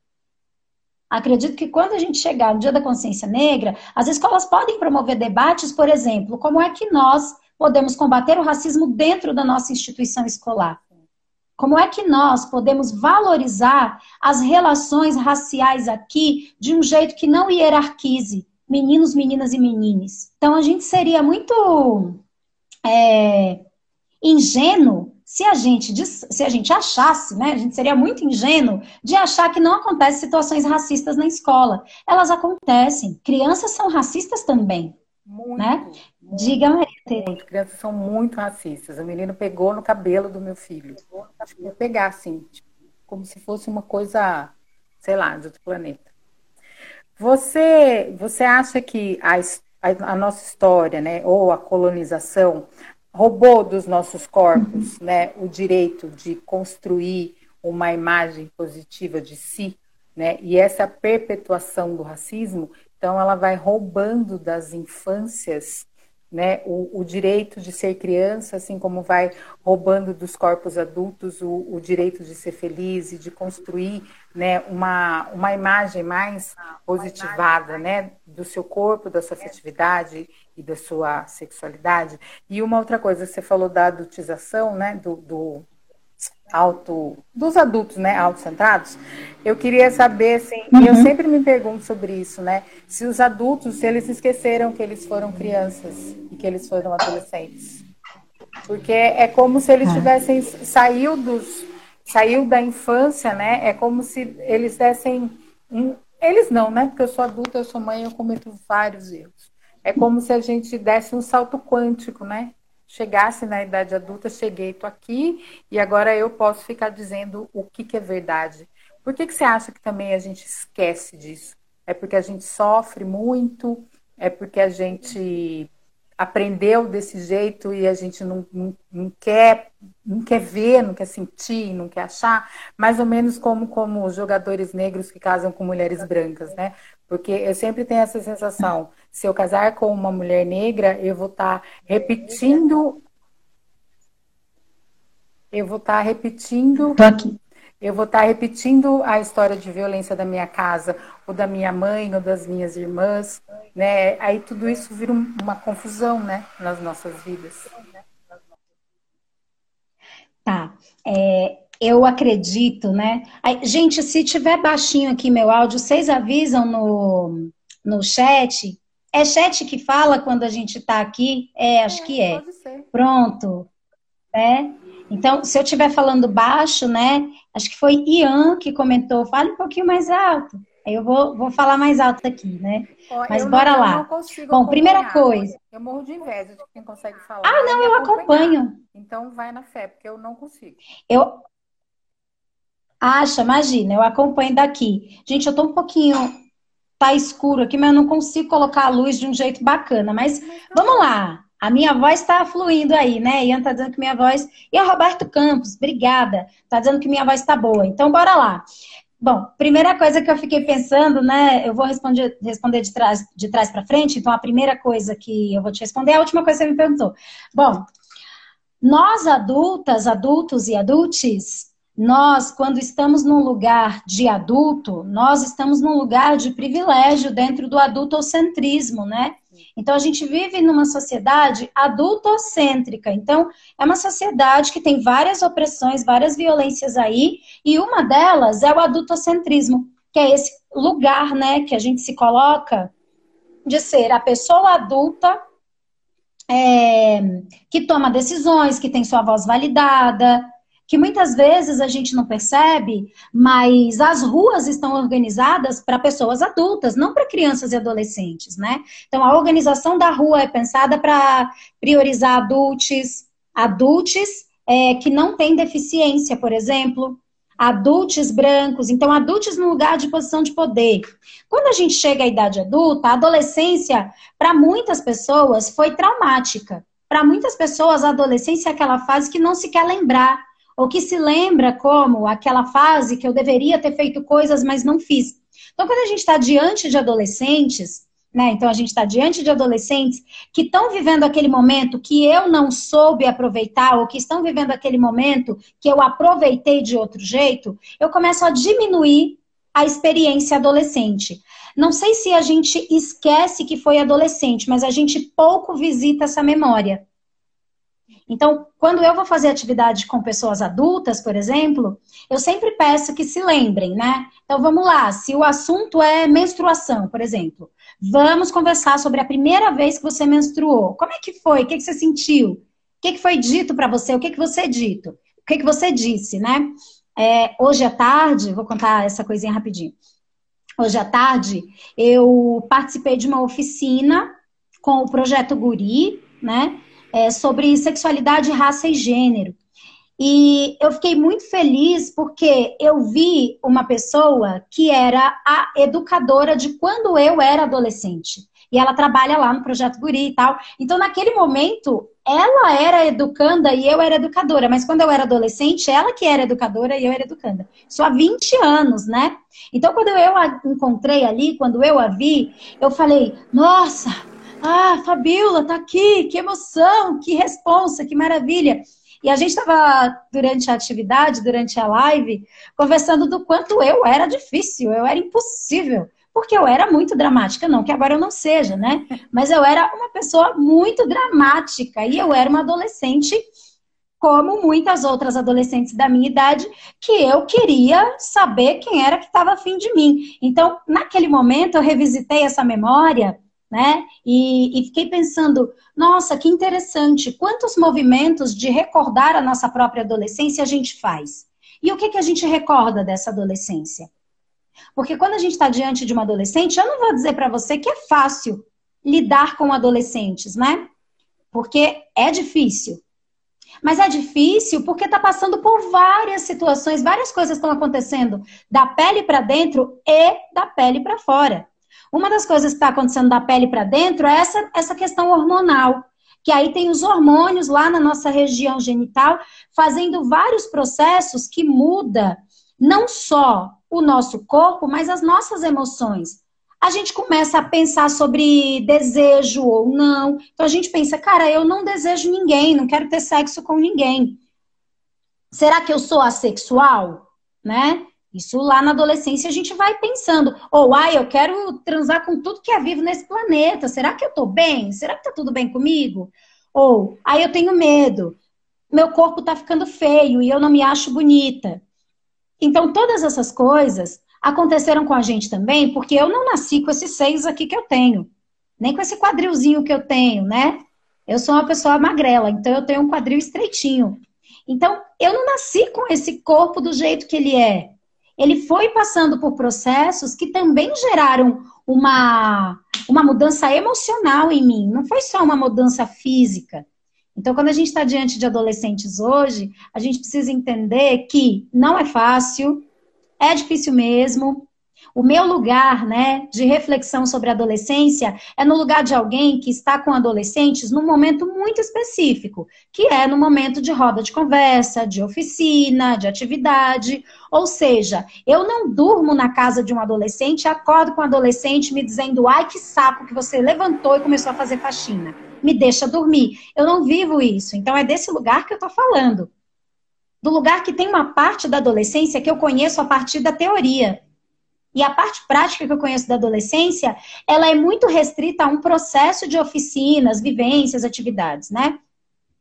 Acredito que quando a gente chegar no dia da consciência negra, as escolas podem promover debates, por exemplo, como é que nós podemos combater o racismo dentro da nossa instituição escolar. Como é que nós podemos valorizar as relações raciais aqui de um jeito que não hierarquize meninos, meninas e menines? Então a gente seria muito é, ingênuo se a gente se a gente achasse, né? A gente seria muito ingênuo de achar que não acontecem situações racistas na escola. Elas acontecem. Crianças são racistas também. Muito, né? Diga, Maria. Crianças são muito racistas. O menino pegou no cabelo do meu filho. Acho que ia pegar, assim, tipo, como se fosse uma coisa, sei lá, de outro planeta. Você, você acha que a, a, a nossa história, né, ou a colonização, roubou dos nossos corpos, uhum. né, o direito de construir uma imagem positiva de si, né? E essa perpetuação do racismo então, ela vai roubando das infâncias né, o, o, direito de ser criança, assim como vai roubando dos corpos adultos o, o, direito de ser feliz e de construir né, uma, uma imagem mais positivada né, do seu corpo, da sua afetividade e da sua sexualidade. E uma outra coisa, você falou da adultização, né, do, do auto dos adultos, né, autocentrados, eu queria saber, assim, uhum. eu sempre me pergunto sobre isso, né, se os adultos, se eles esqueceram que eles foram crianças e que eles foram adolescentes, porque é como se eles é. tivessem saiu dos, saiu da infância, né, é como se eles dessem um, Eles não, né? Porque eu sou adulta, eu sou mãe, eu cometo vários erros. É como se a gente desse um salto quântico, né? Chegasse na idade adulta, cheguei, tô aqui, e agora eu posso ficar dizendo o que, que é verdade. Por que, que você acha que também a gente esquece disso? É porque a gente sofre muito? É porque a gente aprendeu desse jeito e a gente não, não, não, quer não quer ver, não quer sentir, não quer achar, mais ou menos como como jogadores negros que casam com mulheres brancas, né? Porque eu sempre tenho essa sensação, se eu casar com uma mulher negra, eu vou estar tá repetindo eu vou estar tá repetindo Tô aqui eu vou estar repetindo a história de violência da minha casa, ou da minha mãe, ou das minhas irmãs, né? Aí tudo isso vira uma confusão, né, nas nossas vidas. Tá. É, eu acredito, né? Gente, se tiver baixinho aqui meu áudio, vocês avisam no, no chat. É chat que fala quando a gente está aqui? É, acho é, que é. Pronto. É. Então, se eu estiver falando baixo, né? Acho que foi Ian que comentou, fale um pouquinho mais alto. Aí eu vou, vou falar mais alto aqui, né? Mas bora não, lá. Bom, primeira coisa. Eu morro de inveja de quem consegue falar. Ah, não, eu acompanho. Então vai na fé, porque eu não consigo. Eu. Acha, imagina, eu acompanho daqui. Gente, eu tô um pouquinho. Tá escuro aqui, mas eu não consigo colocar a luz de um jeito bacana. Mas vamos lá. A minha voz está fluindo aí, né? Ian está dizendo que minha voz. E a Roberto Campos, obrigada. Está dizendo que minha voz está boa. Então, bora lá. Bom, primeira coisa que eu fiquei pensando, né? Eu vou responder, responder de trás, de trás para frente. Então, a primeira coisa que eu vou te responder é a última coisa que você me perguntou. Bom, nós adultas, adultos e adultes, nós, quando estamos num lugar de adulto, nós estamos num lugar de privilégio dentro do adultocentrismo, né? Então, a gente vive numa sociedade adultocêntrica. Então, é uma sociedade que tem várias opressões, várias violências aí, e uma delas é o adultocentrismo, que é esse lugar, né, que a gente se coloca de ser a pessoa adulta é, que toma decisões, que tem sua voz validada, que muitas vezes a gente não percebe, mas as ruas estão organizadas para pessoas adultas, não para crianças e adolescentes, né? Então a organização da rua é pensada para priorizar adultos, adultos é, que não têm deficiência, por exemplo, adultos brancos, então adultos no lugar de posição de poder. Quando a gente chega à idade adulta, a adolescência, para muitas pessoas, foi traumática. Para muitas pessoas, a adolescência é aquela fase que não se quer lembrar ou que se lembra como aquela fase que eu deveria ter feito coisas, mas não fiz. Então, quando a gente está diante de adolescentes, né? Então, a gente está diante de adolescentes que estão vivendo aquele momento que eu não soube aproveitar, ou que estão vivendo aquele momento que eu aproveitei de outro jeito, eu começo a diminuir a experiência adolescente. Não sei se a gente esquece que foi adolescente, mas a gente pouco visita essa memória. Então, quando eu vou fazer atividade com pessoas adultas, por exemplo, eu sempre peço que se lembrem, né? Então, vamos lá. Se o assunto é menstruação, por exemplo, vamos conversar sobre a primeira vez que você menstruou. Como é que foi? O que, você sentiu? O que, foi dito para você? O que, que você dito? O que você disse, né? É, hoje à tarde, vou contar essa coisinha rapidinho. Hoje à tarde, eu participei de uma oficina com o projeto Guri, né? É, sobre sexualidade, raça e gênero. E eu fiquei muito feliz porque eu vi uma pessoa que era a educadora de quando eu era adolescente. E ela trabalha lá no Projeto Guri e tal. Então, naquele momento, ela era educanda e eu era educadora. Mas quando eu era adolescente, ela que era educadora e eu era educanda. Isso há 20 anos, né? Então, quando eu a encontrei ali, quando eu a vi, eu falei, nossa, ah, Fabiola, tá aqui, que emoção, que responsa, que maravilha. E a gente estava, durante a atividade, durante a live, conversando do quanto eu era difícil, eu era impossível. Porque eu era muito dramática, não que agora eu não seja, né? Mas eu era uma pessoa muito dramática e eu era uma adolescente como muitas outras adolescentes da minha idade, que eu queria saber quem era que estava afim de mim. Então, naquele momento, eu revisitei essa memória né? E, e, fiquei pensando, nossa, que interessante, quantos movimentos de recordar a nossa própria adolescência a gente faz? E o que, que a gente recorda dessa adolescência? Porque quando a gente está diante de uma adolescente, eu não vou dizer para você que é fácil lidar com adolescentes, né? Porque é difícil. Mas é difícil porque está passando por várias situações, várias coisas estão acontecendo da pele para dentro e da pele para fora. Uma das coisas que está acontecendo da pele para dentro é essa, essa questão hormonal, que aí tem os hormônios lá na nossa região genital fazendo vários processos que muda não só o nosso corpo, mas as nossas emoções. A gente começa a pensar sobre desejo ou não. Então a gente pensa, cara, eu não desejo ninguém, não quero ter sexo com ninguém. Será que eu sou assexual? Né? Isso lá na adolescência a gente vai pensando, ou oh, ai, eu quero transar com tudo que é vivo nesse planeta. Será que eu tô bem? Será que tá tudo bem comigo? Ou ai, eu tenho medo. Meu corpo tá ficando feio e eu não me acho bonita. Então, todas essas coisas aconteceram com a gente também, porque eu não nasci com esses seios aqui que eu tenho, nem com esse quadrilzinho que eu tenho, né? Eu sou uma pessoa magrela, então eu tenho um quadril estreitinho. Então, eu não nasci com esse corpo do jeito que ele é. Ele foi passando por processos que também geraram uma, uma mudança emocional em mim, não foi só uma mudança física. Então, quando a gente está diante de adolescentes hoje, a gente precisa entender que não é fácil, é difícil mesmo. O meu lugar, né, de reflexão sobre a adolescência é no lugar de alguém que está com adolescentes num momento muito específico, que é no momento de roda de conversa, de oficina, de atividade. Ou seja, eu não durmo na casa de um adolescente acordo com um adolescente me dizendo: ai, que saco que você levantou e começou a fazer faxina me deixa dormir. Eu não vivo isso. Então é desse lugar que eu estou falando. Do lugar que tem uma parte da adolescência que eu conheço a partir da teoria. E a parte prática que eu conheço da adolescência, ela é muito restrita a um processo de oficinas, vivências, atividades, né?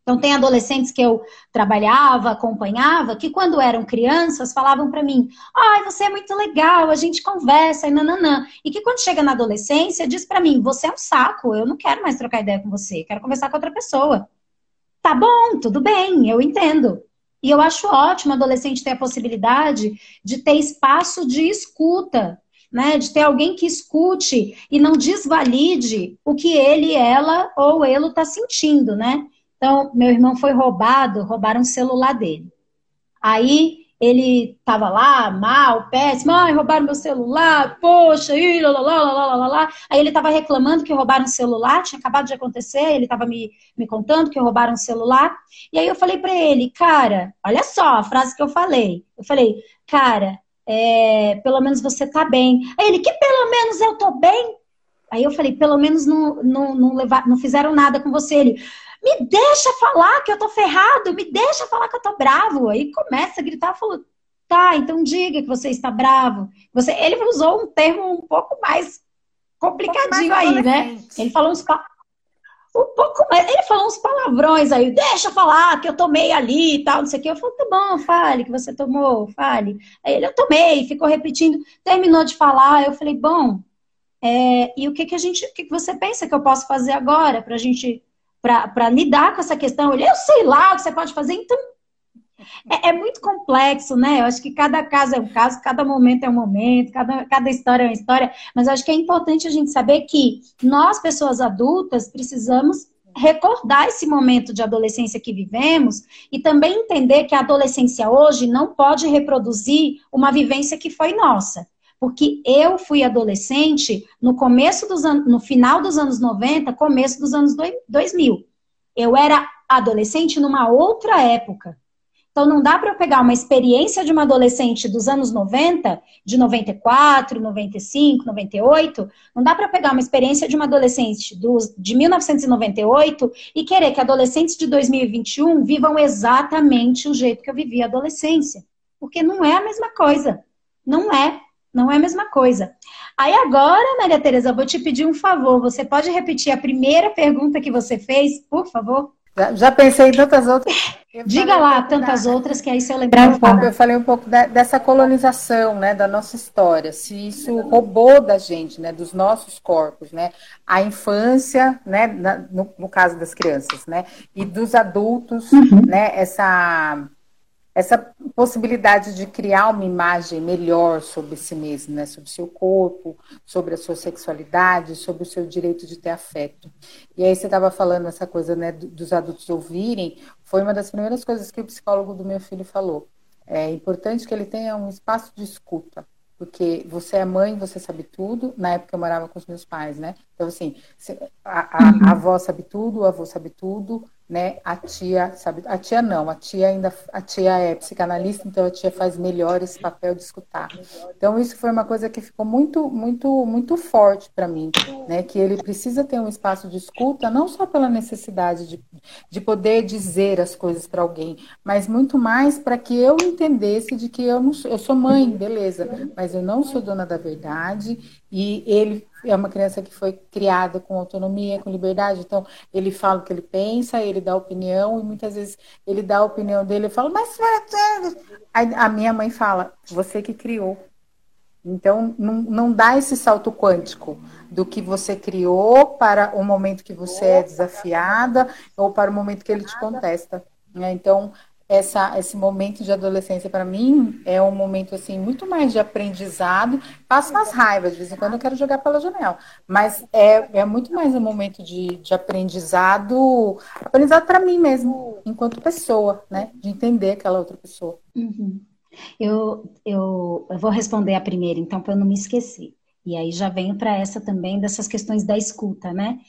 Então, tem adolescentes que eu trabalhava, acompanhava, que quando eram crianças falavam para mim: ai, você é muito legal, a gente conversa e nananã. E que quando chega na adolescência diz para mim: você é um saco, eu não quero mais trocar ideia com você, quero conversar com outra pessoa. Tá bom, tudo bem, eu entendo. E eu acho ótimo adolescente ter a possibilidade de ter espaço de escuta, né? De ter alguém que escute e não desvalide o que ele, ela ou ele está sentindo, né? Então, meu irmão foi roubado, roubaram o celular dele. Aí ele tava lá, mal, péssimo, ai, roubaram meu celular, poxa, ih, lá, lá, lá, lá, Aí ele tava reclamando que roubaram o celular, tinha acabado de acontecer, ele tava me, me contando que roubaram o celular. E aí eu falei para ele, cara, olha só a frase que eu falei. Eu falei, cara, é, pelo menos você tá bem. Aí ele, que pelo menos eu tô bem? Aí eu falei, pelo menos não, não, não, levar, não fizeram nada com você. Ele, me deixa falar que eu tô ferrado, me deixa falar que eu tô bravo. Aí começa a gritar, falou, tá, então diga que você está bravo. Você, ele usou um termo um pouco mais complicadinho um pouco mais aí, né? Ele falou uns um pouco mais, ele falou uns palavrões aí, deixa falar que eu tomei ali e tal, não sei o que. Eu falei, tá bom, fale que você tomou, fale. Aí ele, eu tomei, ficou repetindo, terminou de falar, eu falei, bom, é, e o que que a gente, o que, que você pensa que eu posso fazer agora pra gente para lidar com essa questão. Eu sei lá o que você pode fazer, então é, é, muito complexo, né? Eu acho que cada caso é um caso, cada momento é um momento, cada, cada história é uma história, mas acho que é importante a gente saber que nós, pessoas adultas, precisamos recordar esse momento de adolescência que vivemos e também entender que a adolescência hoje não pode reproduzir uma vivência que foi nossa porque eu fui adolescente no começo dos anos, no final dos anos 90, começo dos anos 2000. Eu era adolescente numa outra época. Então não dá para eu pegar uma experiência de uma adolescente dos anos 90, de 94, 95, 98, não dá para pegar uma experiência de uma adolescente dos, de 1998 e querer que adolescentes de 2021 vivam exatamente o jeito que eu vivi a adolescência, porque não é a mesma coisa. Não é. Não é a mesma coisa. Aí agora, Maria Tereza, eu vou te pedir um favor. Você pode repetir a primeira pergunta que você fez, por favor? Já, já pensei em tantas outras. [laughs] Diga lá um tantas da... outras que aí se eu lembrar um pouco, Eu falei um pouco da, dessa colonização, né, da nossa história. Se isso roubou da gente, né, dos nossos corpos, né, a infância, né, na, no, no, caso das crianças, né, e dos adultos, uhum. né, essa essa possibilidade de criar uma imagem melhor sobre si mesmo, né? sobre seu corpo, sobre a sua sexualidade, sobre o seu direito de ter afeto. E aí você estava falando essa coisa né, dos adultos ouvirem, foi uma das primeiras coisas que o psicólogo do meu filho falou. É importante que ele tenha um espaço de escuta, porque você é mãe, você sabe tudo. Na época eu morava com os meus pais, né? Então, assim, a, a, a avó sabe tudo, o avô sabe tudo, né? A tia sabe, a tia não, a tia ainda, a tia é psicanalista, então a tia faz melhor esse papel de escutar. Então isso foi uma coisa que ficou muito, muito, muito forte para mim, né? Que ele precisa ter um espaço de escuta, não só pela necessidade de, de poder dizer as coisas para alguém, mas muito mais para que eu entendesse de que eu não sou, eu sou mãe, beleza, mas eu não sou dona da verdade e ele é uma criança que foi criada com autonomia, com liberdade, então ele fala o que ele pensa, ele dá opinião, e muitas vezes ele dá a opinião dele, eu falo, mas Aí a minha mãe fala, você que criou. Então, não, não dá esse salto quântico do que você criou para o momento que você é desafiada ou para o momento que ele te contesta. Né? Então, essa, esse momento de adolescência para mim é um momento assim muito mais de aprendizado. Passo umas raivas, de vez em quando eu quero jogar pela janela, mas é, é muito mais um momento de, de aprendizado, aprendizado para mim mesmo, enquanto pessoa, né? De entender aquela outra pessoa. Uhum. Eu, eu, eu vou responder a primeira, então, para eu não me esquecer. E aí já venho para essa também dessas questões da escuta, né?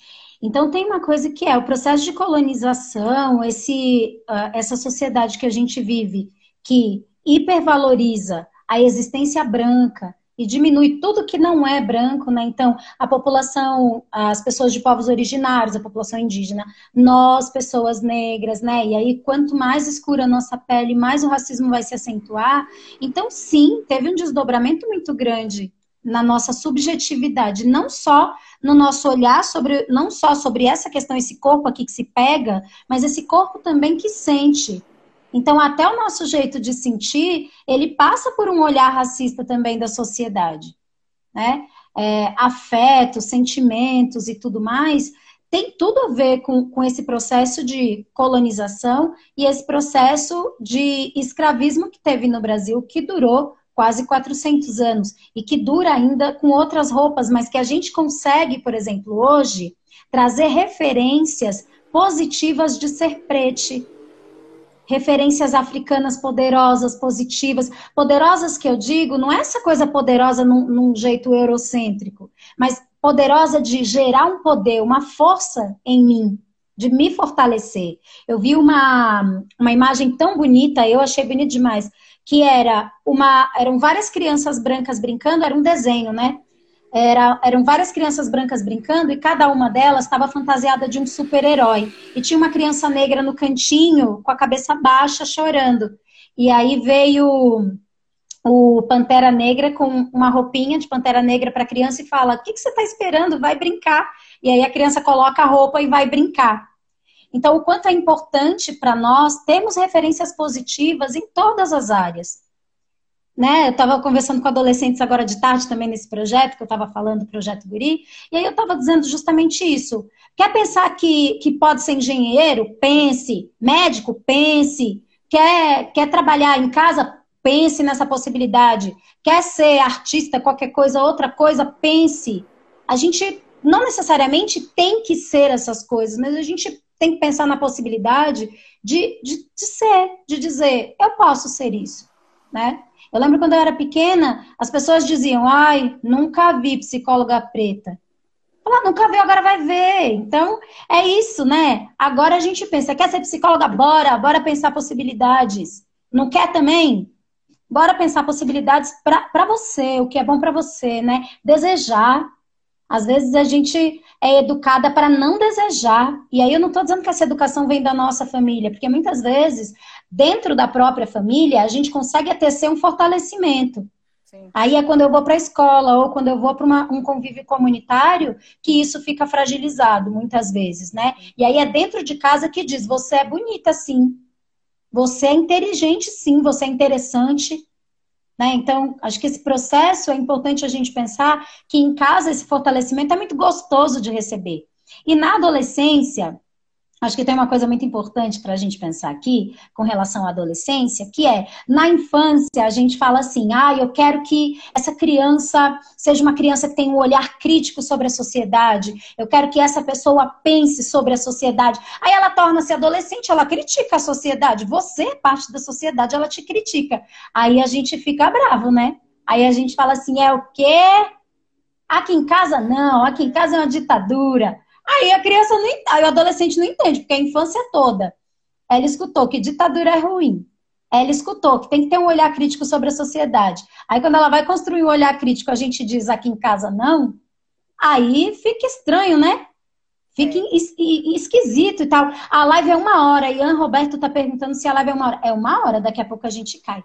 Então tem uma coisa que é o processo de colonização, esse, uh, essa sociedade que a gente vive, que hipervaloriza a existência branca e diminui tudo que não é branco, né? Então, a população, as pessoas de povos originários, a população indígena, nós, pessoas negras, né? E aí, quanto mais escura a nossa pele, mais o racismo vai se acentuar. Então, sim, teve um desdobramento muito grande na nossa subjetividade, não só no nosso olhar sobre, não só sobre essa questão, esse corpo aqui que se pega, mas esse corpo também que sente. Então, até o nosso jeito de sentir, ele passa por um olhar racista também da sociedade, né? É, afetos, sentimentos e tudo mais, tem tudo a ver com, com esse processo de colonização e esse processo de escravismo que teve no Brasil, que durou quase 400 anos e que dura ainda com outras roupas, mas que a gente consegue, por exemplo, hoje, trazer referências positivas de ser prete, referências africanas poderosas, positivas. Poderosas que eu digo, não é essa coisa poderosa num, num, jeito eurocêntrico, mas poderosa de gerar um poder, uma força em mim, de me fortalecer. Eu vi uma, uma imagem tão bonita, eu achei bonito demais, que era uma, eram várias crianças brancas brincando, era um desenho, né? Era, eram várias crianças brancas brincando e cada uma delas estava fantasiada de um super-herói. E tinha uma criança negra no cantinho, com a cabeça baixa, chorando. E aí veio o Pantera Negra com uma roupinha de Pantera Negra para a criança e fala: O que, que você está esperando? Vai brincar. E aí a criança coloca a roupa e vai brincar. Então, o quanto é importante para nós termos referências positivas em todas as áreas. Né? Eu estava conversando com adolescentes agora de tarde também nesse projeto, que eu estava falando do Projeto Guri, e aí eu estava dizendo justamente isso. Quer pensar que, que pode ser engenheiro? Pense. Médico? Pense. Quer, quer trabalhar em casa? Pense nessa possibilidade. Quer ser artista, qualquer coisa, outra coisa? Pense. A gente não necessariamente tem que ser essas coisas, mas a gente tem que pensar na possibilidade de, de, de ser, de dizer, eu posso ser isso, né? Eu lembro quando eu era pequena, as pessoas diziam, ai, nunca vi psicóloga preta. Falar, nunca viu, agora vai ver. Então, é isso, né? Agora a gente pensa, quer ser psicóloga? Bora, bora pensar possibilidades. Não quer também? Bora pensar possibilidades para você, o que é bom para você, né? Desejar. Às vezes a gente é educada para não desejar. E aí eu não estou dizendo que essa educação vem da nossa família, porque muitas vezes, dentro da própria família, a gente consegue tecer um fortalecimento. Sim. Aí é quando eu vou para a escola ou quando eu vou para um convívio comunitário que isso fica fragilizado, muitas vezes, né? E aí é dentro de casa que diz: você é bonita, sim. Você é inteligente, sim. Você é interessante. Né? Então, acho que esse processo é importante a gente pensar que em casa esse fortalecimento é muito gostoso de receber. E na adolescência, Acho que tem uma coisa muito importante para a gente pensar aqui com relação à adolescência, que é, na infância, a gente fala assim, ah, eu quero que essa criança seja uma criança que tenha um olhar crítico sobre a sociedade, eu quero que essa pessoa pense sobre a sociedade. Aí ela torna-se adolescente, ela critica a sociedade, você é parte da sociedade, ela te critica. Aí a gente fica bravo, né? Aí a gente fala assim, é o quê? Aqui em casa não, aqui em casa é uma ditadura. Aí a criança não aí o adolescente não entende, porque a infância toda ela escutou que ditadura é ruim. Ela escutou que tem que ter um olhar crítico sobre a sociedade. Aí quando ela vai construir um olhar crítico, a gente diz aqui em casa não, aí fica estranho, né? Fica é. esquisito e tal. A live é uma hora. Ian Roberto tá perguntando se a live é uma hora. É uma hora, daqui a pouco a gente cai.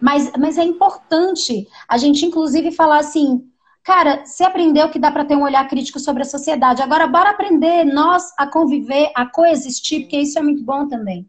Mas, mas é importante a gente, inclusive, falar assim: Cara, você aprendeu que dá para ter um olhar crítico sobre a sociedade. Agora, bora aprender nós a conviver, a coexistir, porque isso é muito bom também.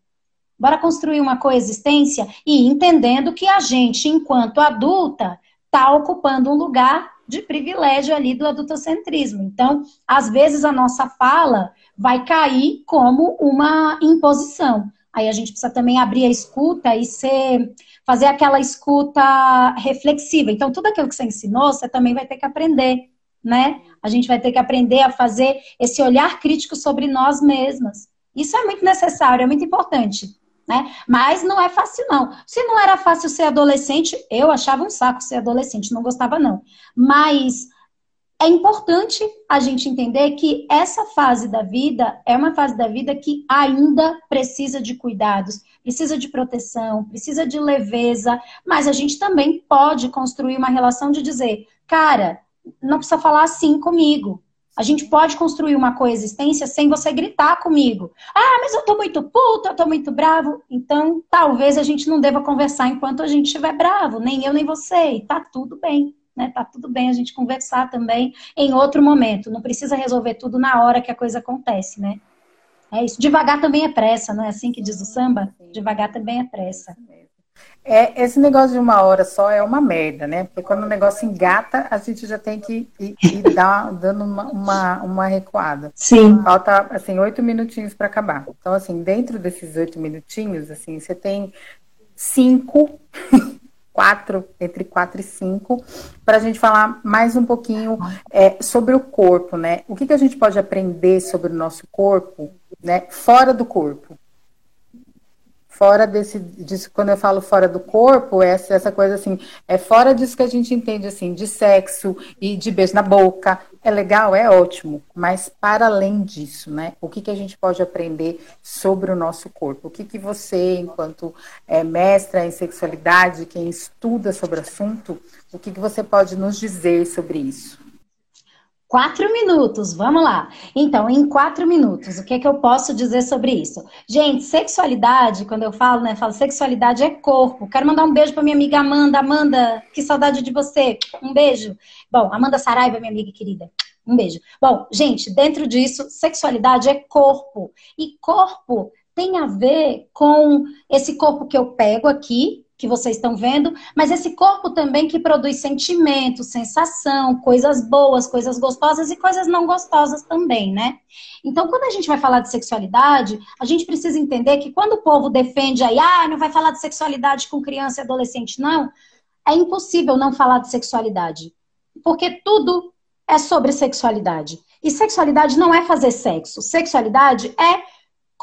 Bora construir uma coexistência e entendendo que a gente, enquanto adulta, está ocupando um lugar de privilégio ali do adultocentrismo. Então, às vezes a nossa fala vai cair como uma imposição. Aí a gente precisa também abrir a escuta e ser, fazer aquela escuta reflexiva. Então, tudo aquilo que você ensinou, você também vai ter que aprender, né? A gente vai ter que aprender a fazer esse olhar crítico sobre nós mesmas. Isso é muito necessário, é muito importante. Né? Mas não é fácil, não. Se não era fácil ser adolescente, eu achava um saco ser adolescente, não gostava, não. Mas é importante a gente entender que essa fase da vida é uma fase da vida que ainda precisa de cuidados, precisa de proteção, precisa de leveza, mas a gente também pode construir uma relação de dizer, cara, não precisa falar assim comigo. A gente pode construir uma coexistência sem você gritar comigo. Ah, mas eu tô muito puta, eu tô muito bravo. Então, talvez a gente não deva conversar enquanto a gente estiver bravo, nem eu nem você, e tá tudo bem né? Tá tudo bem a gente conversar também em outro momento. Não precisa resolver tudo na hora que a coisa acontece, né? É isso. Devagar também é pressa, não é assim que diz o samba? Devagar também é pressa. É, esse negócio de uma hora só é uma merda, né? Porque quando o negócio engata, a gente já tem que ir, ir dar, dando uma, uma, uma, recuada. Sim. Falta, assim, oito minutinhos para acabar. Então, assim, dentro desses oito minutinhos, assim, você tem cinco quatro, entre quatro e cinco, para a gente falar mais um pouquinho é, sobre o corpo, né? O que, que a gente pode aprender sobre o nosso corpo, né? Fora do corpo fora desse, disso, quando eu falo fora do corpo, essa, essa coisa assim, é fora disso que a gente entende assim, de sexo e de beijo na boca. É legal, é ótimo, mas para além disso, né? O que, que a gente pode aprender sobre o nosso corpo? O que, que você, enquanto é, mestra em sexualidade, quem estuda sobre o assunto, o que, que você pode nos dizer sobre isso? Quatro minutos, vamos lá. Então, em quatro minutos, o que, é que eu posso dizer sobre isso? Gente, sexualidade, quando eu falo, né, falo sexualidade é corpo. Quero mandar um beijo para minha amiga Amanda. Amanda, que saudade de você. Um beijo. Bom, Amanda Saraiva, minha amiga querida. Um beijo. Bom, gente, dentro disso, sexualidade é corpo. E corpo tem a ver com esse corpo que eu pego aqui, que vocês estão vendo, mas esse corpo também que produz sentimento, sensação, coisas boas, coisas gostosas e coisas não gostosas também, né? Então, quando a gente vai falar de sexualidade, a gente precisa entender que quando o povo defende aí, ah, não vai falar de sexualidade com criança e adolescente, não, é impossível não falar de sexualidade. Porque tudo é sobre sexualidade. E sexualidade não é fazer sexo. Sexualidade é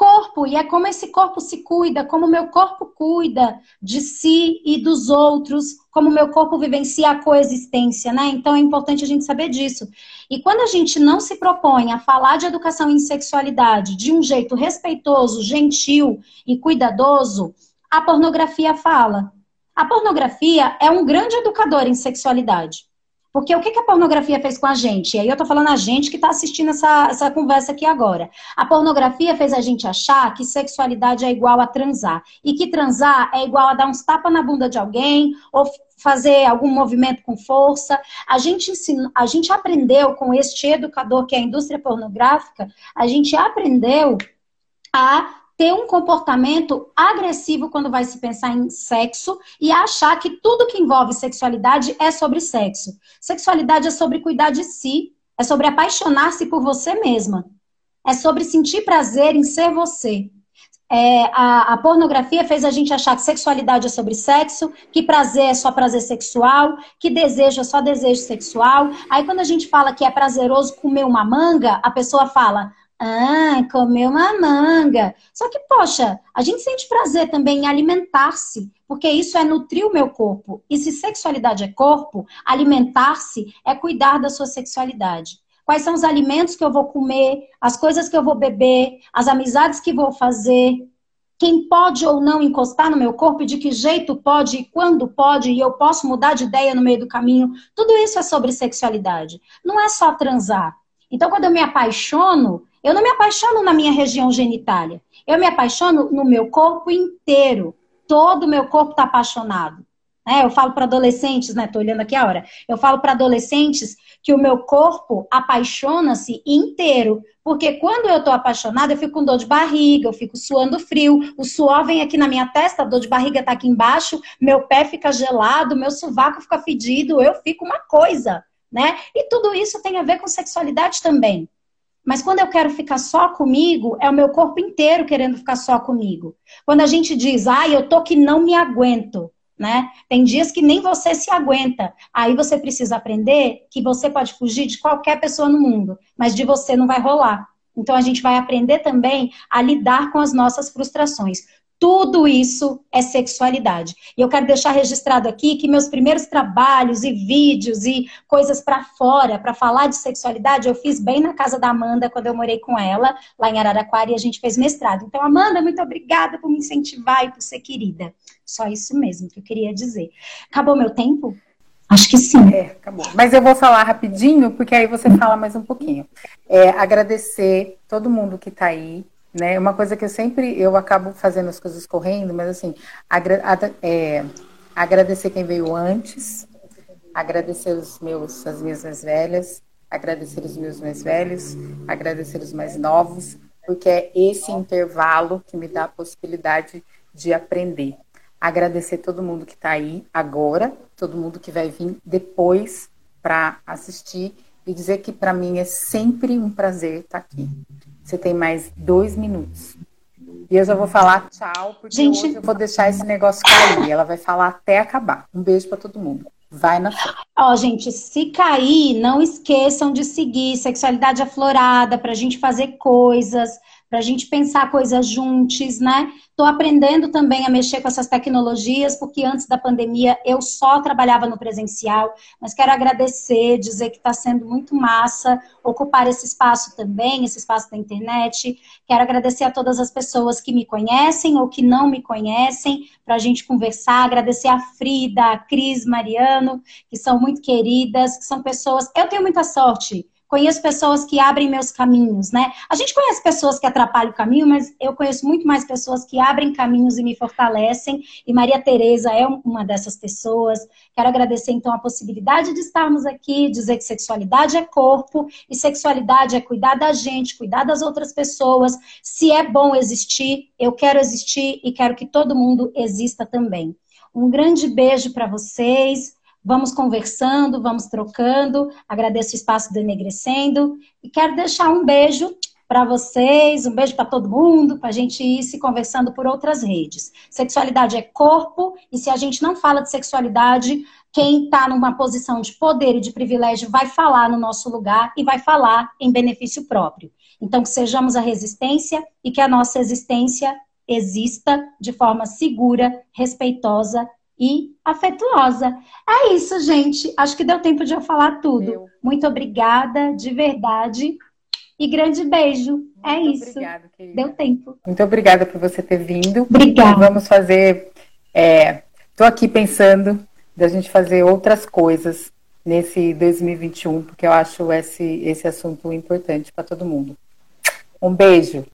corpo, e é como esse corpo se cuida, como meu corpo cuida de si e dos outros, como meu corpo vivencia a coexistência, né? Então é importante a gente saber disso. E quando a gente não se propõe a falar de educação em sexualidade de um jeito respeitoso, gentil e cuidadoso, a pornografia fala. A pornografia é um grande educador em sexualidade. Porque o que, a pornografia fez com a gente? E aí eu tô falando a gente que está assistindo essa, essa conversa aqui agora. A pornografia fez a gente achar que sexualidade é igual a transar. E que transar é igual a dar uns tapas na bunda de alguém, ou fazer algum movimento com força. A gente, a gente aprendeu com este educador que é a indústria pornográfica, a gente aprendeu a ter um comportamento agressivo quando vai se pensar em sexo e achar que tudo que envolve sexualidade é sobre sexo. Sexualidade é sobre cuidar de si, é sobre apaixonar-se por você mesma. É sobre sentir prazer em ser você. É, a, a, pornografia fez a gente achar que sexualidade é sobre sexo, que prazer é só prazer sexual, que desejo é só desejo sexual. Aí quando a gente fala que é prazeroso comer uma manga, a pessoa fala, ah, comer uma manga. Só que, poxa, a gente sente prazer também em alimentar-se, porque isso é nutrir o meu corpo. E se sexualidade é corpo, alimentar-se é cuidar da sua sexualidade quais são os alimentos que eu vou comer, as coisas que eu vou beber, as amizades que vou fazer, quem pode ou não encostar no meu corpo de que jeito pode e quando pode, e eu posso mudar de ideia no meio do caminho. Tudo isso é sobre sexualidade. Não é só transar. Então, quando eu me apaixono, eu não me apaixono na minha região genitália. Eu me apaixono no meu corpo inteiro. Todo o meu corpo está apaixonado. É, eu falo para adolescentes, né? Tô olhando aqui a hora. Eu falo para adolescentes que o meu corpo apaixona-se inteiro. Porque quando eu tô apaixonada, eu fico com dor de barriga, eu fico suando frio, o suor vem aqui na minha testa, a dor de barriga tá aqui embaixo, meu pé fica gelado, meu sovaco fica fedido, eu fico uma coisa, né? E tudo isso tem a ver com sexualidade também. Mas quando eu quero ficar só comigo, é o meu corpo inteiro querendo ficar só comigo. Quando a gente diz, ah, eu tô que não me aguento né? Tem dias que nem você se aguenta. Aí você precisa aprender que você pode fugir de qualquer pessoa no mundo, mas de você não vai rolar. Então a gente vai aprender também a lidar com as nossas frustrações. Tudo isso é sexualidade. E eu quero deixar registrado aqui que meus primeiros trabalhos e vídeos e coisas para fora, para falar de sexualidade, eu fiz bem na casa da Amanda quando eu morei com ela, lá em Araraquara, e a gente fez mestrado. Então, Amanda, muito obrigada por me incentivar e por ser querida. Só isso mesmo que eu queria dizer. Acabou meu tempo? Acho que sim. É, acabou. Mas eu vou falar rapidinho, porque aí você fala mais um pouquinho. É, agradecer todo mundo que está aí, né? Uma coisa que eu sempre eu acabo fazendo as coisas correndo, mas assim, agra é, agradecer quem veio antes, agradecer os meus, as minhas mais velhas, agradecer os meus mais velhos, agradecer os mais novos, porque é esse intervalo que me dá a possibilidade de aprender. Agradecer todo mundo que está aí agora, todo mundo que vai vir depois para assistir e dizer que para mim é sempre um prazer estar tá aqui. Você tem mais dois minutos. E eu já vou falar tchau, porque Gente... hoje eu vou deixar esse negócio cair. Ela vai falar até acabar. Um beijo para todo mundo. Vai na. Ó, gente, se cair, não esqueçam de seguir Sexualidade Aflorada para a gente fazer coisas para a gente pensar coisas juntos, né? Estou aprendendo também a mexer com essas tecnologias, porque antes da pandemia eu só trabalhava no presencial, mas quero agradecer, dizer que está sendo muito massa ocupar esse espaço também, esse espaço da internet. Quero agradecer a todas as pessoas que me conhecem ou que não me conhecem, para a gente conversar. Agradecer a Frida, a Cris, Mariano, que são muito queridas, que são pessoas. Eu tenho muita sorte conheço pessoas que abrem meus caminhos, né? A gente conhece pessoas que atrapalham o caminho, mas eu conheço muito mais pessoas que abrem caminhos e me fortalecem, e Maria Tereza é uma dessas pessoas. Quero agradecer então a possibilidade de estarmos aqui, dizer que sexualidade é corpo e sexualidade é cuidar da gente, cuidar das outras pessoas. Se é bom existir, eu quero existir e quero que todo mundo exista também. Um grande beijo para vocês. Vamos conversando, vamos trocando. Agradeço o espaço do Enegrecendo e quero deixar um beijo para vocês, um beijo para todo mundo, para a gente ir se conversando por outras redes. Sexualidade é corpo, e se a gente não fala de sexualidade, quem está numa posição de poder e de privilégio vai falar no nosso lugar e vai falar em benefício próprio. Então, que sejamos a resistência e que a nossa existência exista de forma segura, respeitosa e afetuosa. É isso, gente. Acho que deu tempo de eu falar tudo. Meu. Muito obrigada, de verdade. E grande beijo. Muito é isso. Obrigada, deu tempo. Muito obrigada por você ter vindo. Obrigada. Vamos fazer. Estou é, aqui pensando da gente fazer outras coisas nesse 2021, porque eu acho esse, esse assunto importante para todo mundo. Um beijo.